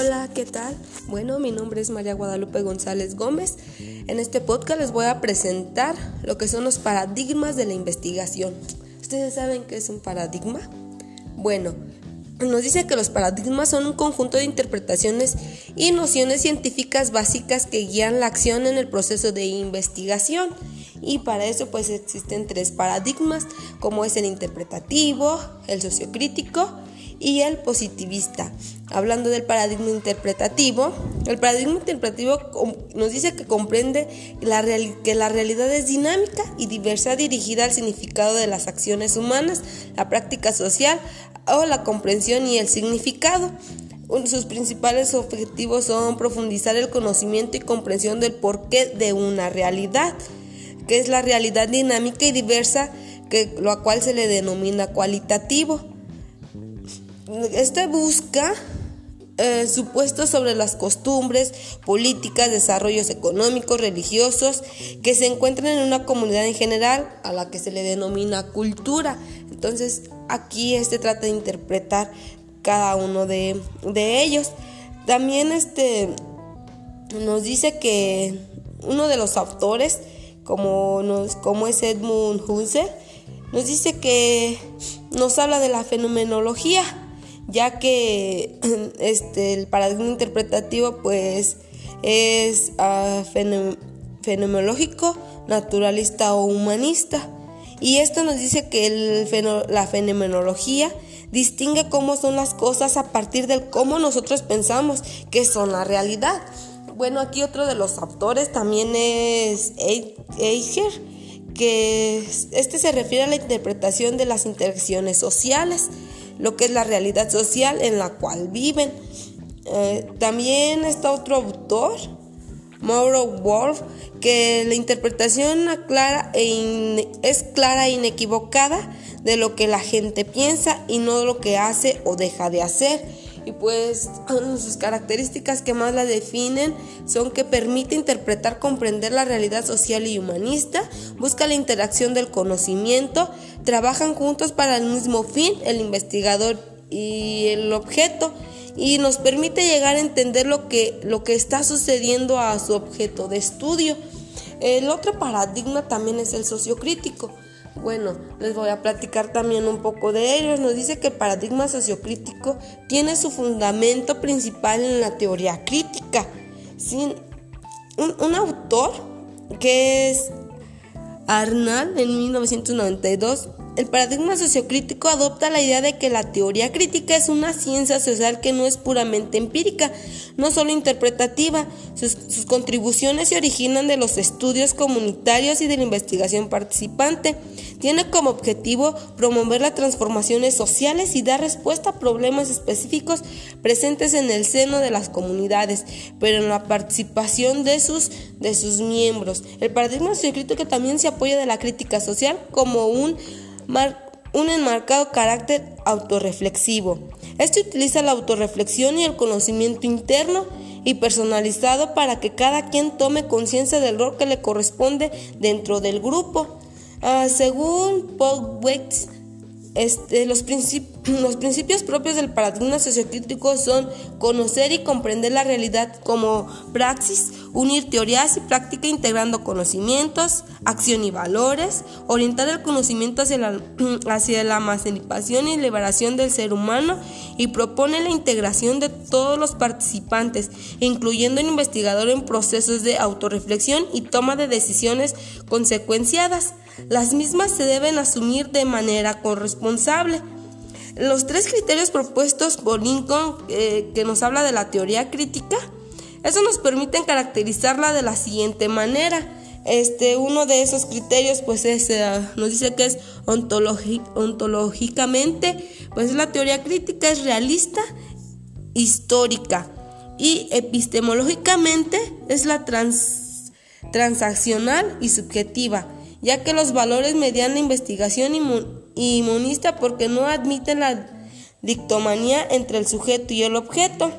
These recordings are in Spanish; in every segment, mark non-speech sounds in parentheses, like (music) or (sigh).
Hola, ¿qué tal? Bueno, mi nombre es María Guadalupe González Gómez. En este podcast les voy a presentar lo que son los paradigmas de la investigación. ¿Ustedes saben qué es un paradigma? Bueno, nos dice que los paradigmas son un conjunto de interpretaciones y nociones científicas básicas que guían la acción en el proceso de investigación. Y para eso pues existen tres paradigmas, como es el interpretativo, el sociocrítico y el positivista. Hablando del paradigma interpretativo, el paradigma interpretativo nos dice que comprende la que la realidad es dinámica y diversa dirigida al significado de las acciones humanas, la práctica social o la comprensión y el significado. Sus principales objetivos son profundizar el conocimiento y comprensión del porqué de una realidad, que es la realidad dinámica y diversa, que, lo cual se le denomina cualitativo. Este busca eh, supuestos sobre las costumbres, políticas, desarrollos económicos, religiosos que se encuentran en una comunidad en general a la que se le denomina cultura. Entonces aquí este trata de interpretar cada uno de, ellos. También este nos dice que uno de los autores, como, nos, como es Edmund Husserl, nos dice que nos habla de la fenomenología ya que (clears throat) este, el paradigma interpretativo pues es uh, fenomenológico, naturalista o humanista. Y esto nos dice que el la fenomenología distingue cómo son las cosas a partir del cómo nosotros pensamos que son la realidad. Bueno, aquí otro de los autores también es Eicher, que este se refiere a la interpretación de las interacciones sociales lo que es la realidad social en la cual viven. Eh, también está otro autor, Mauro Wolf, que la interpretación e es clara e inequivocada de lo que la gente piensa y no lo que hace o deja de hacer y pues sus características que más la definen son que permite interpretar, comprender la realidad social y humanista, busca la interacción del conocimiento, trabajan juntos para el mismo fin, el investigador y el objeto, y nos permite llegar a entender lo que, lo que está sucediendo a su objeto de estudio. El otro paradigma también es el sociocrítico bueno, les voy a platicar también un poco de ellos. Nos dice que el paradigma sociocrítico tiene su fundamento principal en la teoría crítica. Sin un, un autor que es Arnal en 1992 el paradigma sociocrítico adopta la idea de que la teoría crítica es una ciencia social que no es puramente empírica, no solo interpretativa. Sus, contribuciones se originan de los estudios comunitarios y de la investigación participante. Tiene como objetivo promover las transformaciones sociales y dar respuesta a problemas específicos presentes en el seno de las comunidades, pero en la participación de sus, de sus miembros. El paradigma sociocrítico también se apoya de la crítica social como un un enmarcado carácter autorreflexivo. Este utiliza la autorreflexión y el conocimiento interno y personalizado para que cada quien tome conciencia del rol que le corresponde dentro del grupo. Ah, según Paul Weitz, este, los, (clears throat) los, principios propios del paradigma sociocrítico son conocer y comprender la realidad como praxis, unir teorías y práctica integrando conocimientos, acción y valores, orientar el conocimiento hacia la, (clears throat) hacia emancipación y liberación del ser humano y propone la integración de todos los participantes, incluyendo el investigador en procesos de autorreflexión y toma de decisiones consecuenciadas. Las mismas se deben asumir de manera corresponsable. Los tres criterios propuestos por Lincoln, eh, que nos habla de la teoría crítica, eso nos permite caracterizarla de la siguiente manera. Este, uno de esos criterios pues es, eh, nos dice que es ontológicamente, pues la teoría crítica es realista, histórica y epistemológicamente es la transaccional y subjetiva ya que los valores median la investigación inmunista porque no admiten la dictomanía entre el sujeto y el objeto.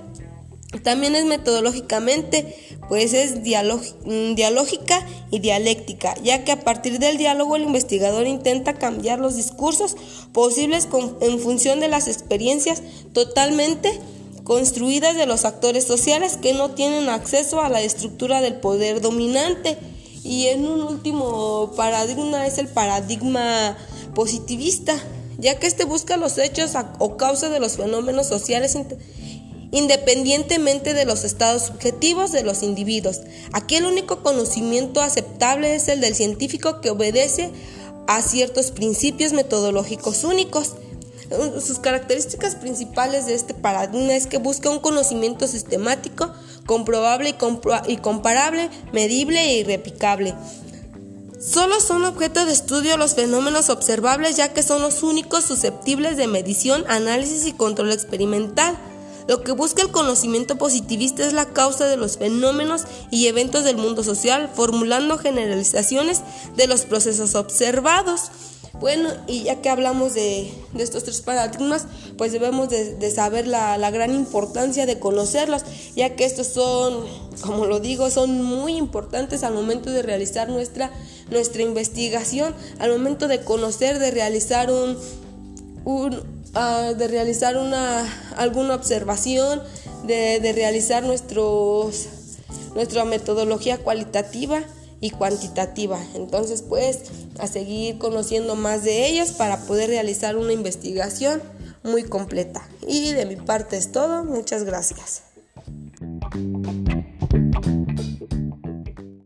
También es metodológicamente, pues es dialógica y dialéctica, ya que a partir del diálogo el investigador intenta cambiar los discursos posibles en función de las experiencias totalmente construidas de los actores sociales que no tienen acceso a la estructura del poder dominante. Y en un último paradigma es el paradigma positivista, ya que este busca los hechos o causas de los fenómenos sociales independientemente de los estados subjetivos de los individuos. Aquí el único conocimiento aceptable es el del científico que obedece a ciertos principios metodológicos únicos. Sus características principales de este paradigma es que busca un conocimiento sistemático, comprobable y, comparable, medible e irreplicable. Solo son objeto de estudio los fenómenos observables ya que son los únicos susceptibles de medición, análisis y control experimental. Lo que busca el conocimiento positivista es la causa de los fenómenos y eventos del mundo social, formulando generalizaciones de los procesos observados. Bueno, y ya que hablamos de, estos tres paradigmas, pues debemos de, saber la, gran importancia de conocerlos, ya que estos son, como lo digo, son muy importantes al momento de realizar nuestra, nuestra investigación, al momento de conocer, de realizar un, de realizar una, alguna observación, de, de realizar nuestros, nuestra metodología cualitativa y cuantitativa. Entonces, pues, a seguir conociendo más de ellas para poder realizar una investigación muy completa. Y de mi parte es todo. Muchas gracias.